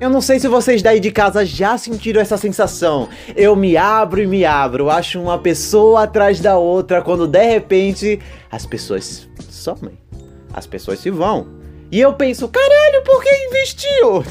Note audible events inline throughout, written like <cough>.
Eu não sei se vocês daí de casa já sentiram essa sensação. Eu me abro e me abro, acho uma pessoa atrás da outra, quando de repente as pessoas somem. As pessoas se vão. E eu penso, caralho, por que investiu?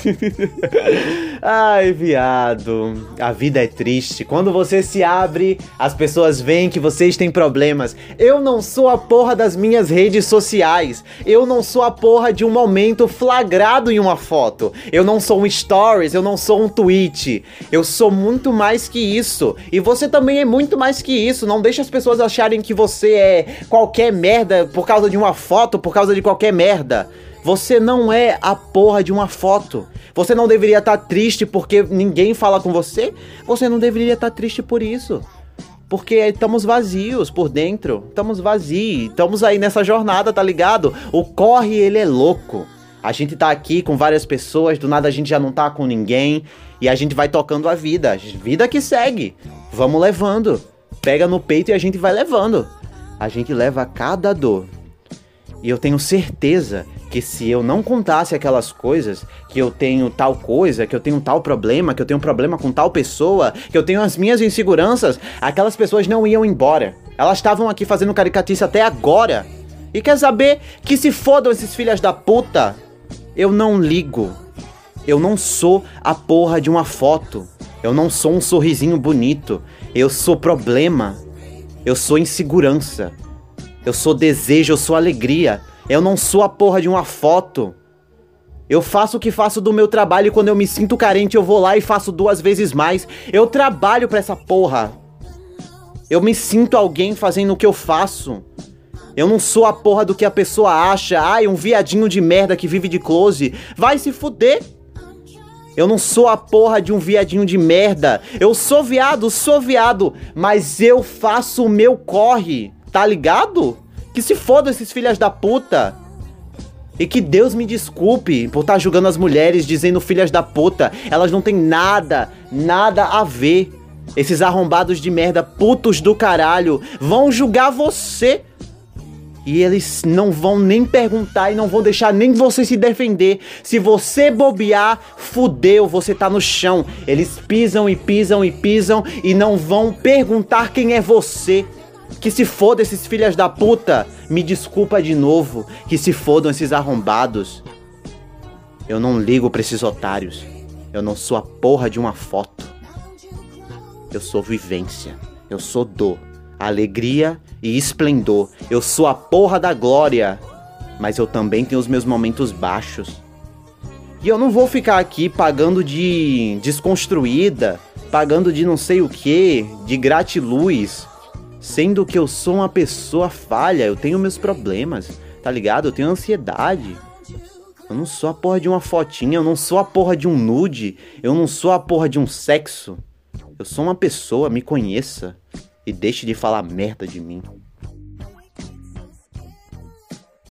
<laughs> Ai, viado. A vida é triste. Quando você se abre, as pessoas veem que vocês têm problemas. Eu não sou a porra das minhas redes sociais. Eu não sou a porra de um momento flagrado em uma foto. Eu não sou um stories, eu não sou um tweet. Eu sou muito mais que isso. E você também é muito mais que isso. Não deixe as pessoas acharem que você é qualquer merda por causa de uma foto, por causa de qualquer merda. Você não é a porra de uma foto. Você não deveria estar tá triste porque ninguém fala com você. Você não deveria estar tá triste por isso. Porque estamos vazios por dentro. Estamos vazios. Estamos aí nessa jornada, tá ligado? O corre, ele é louco. A gente tá aqui com várias pessoas, do nada a gente já não tá com ninguém. E a gente vai tocando a vida. Vida que segue. Vamos levando. Pega no peito e a gente vai levando. A gente leva cada dor. E eu tenho certeza que se eu não contasse aquelas coisas, que eu tenho tal coisa, que eu tenho tal problema, que eu tenho um problema com tal pessoa, que eu tenho as minhas inseguranças, aquelas pessoas não iam embora. Elas estavam aqui fazendo caricatice até agora. E quer saber que se fodam esses filhas da puta? Eu não ligo. Eu não sou a porra de uma foto. Eu não sou um sorrisinho bonito. Eu sou problema. Eu sou insegurança. Eu sou desejo, eu sou alegria. Eu não sou a porra de uma foto. Eu faço o que faço do meu trabalho e quando eu me sinto carente eu vou lá e faço duas vezes mais. Eu trabalho pra essa porra. Eu me sinto alguém fazendo o que eu faço. Eu não sou a porra do que a pessoa acha. Ai, um viadinho de merda que vive de close. Vai se fuder. Eu não sou a porra de um viadinho de merda. Eu sou viado, sou viado. Mas eu faço o meu corre. Tá ligado? Que se foda esses filhas da puta. E que Deus me desculpe por estar tá julgando as mulheres, dizendo filhas da puta. Elas não têm nada, nada a ver. Esses arrombados de merda, putos do caralho, vão julgar você. E eles não vão nem perguntar e não vão deixar nem você se defender. Se você bobear, fudeu, você tá no chão. Eles pisam e pisam e pisam e não vão perguntar quem é você. Que se foda esses filhas da puta. Me desculpa de novo. Que se fodam esses arrombados. Eu não ligo pra esses otários. Eu não sou a porra de uma foto. Eu sou vivência. Eu sou dor, alegria e esplendor. Eu sou a porra da glória. Mas eu também tenho os meus momentos baixos. E eu não vou ficar aqui pagando de desconstruída, pagando de não sei o que, de gratiluz, Sendo que eu sou uma pessoa falha, eu tenho meus problemas, tá ligado? Eu tenho ansiedade. Eu não sou a porra de uma fotinha, eu não sou a porra de um nude, eu não sou a porra de um sexo. Eu sou uma pessoa, me conheça e deixe de falar merda de mim.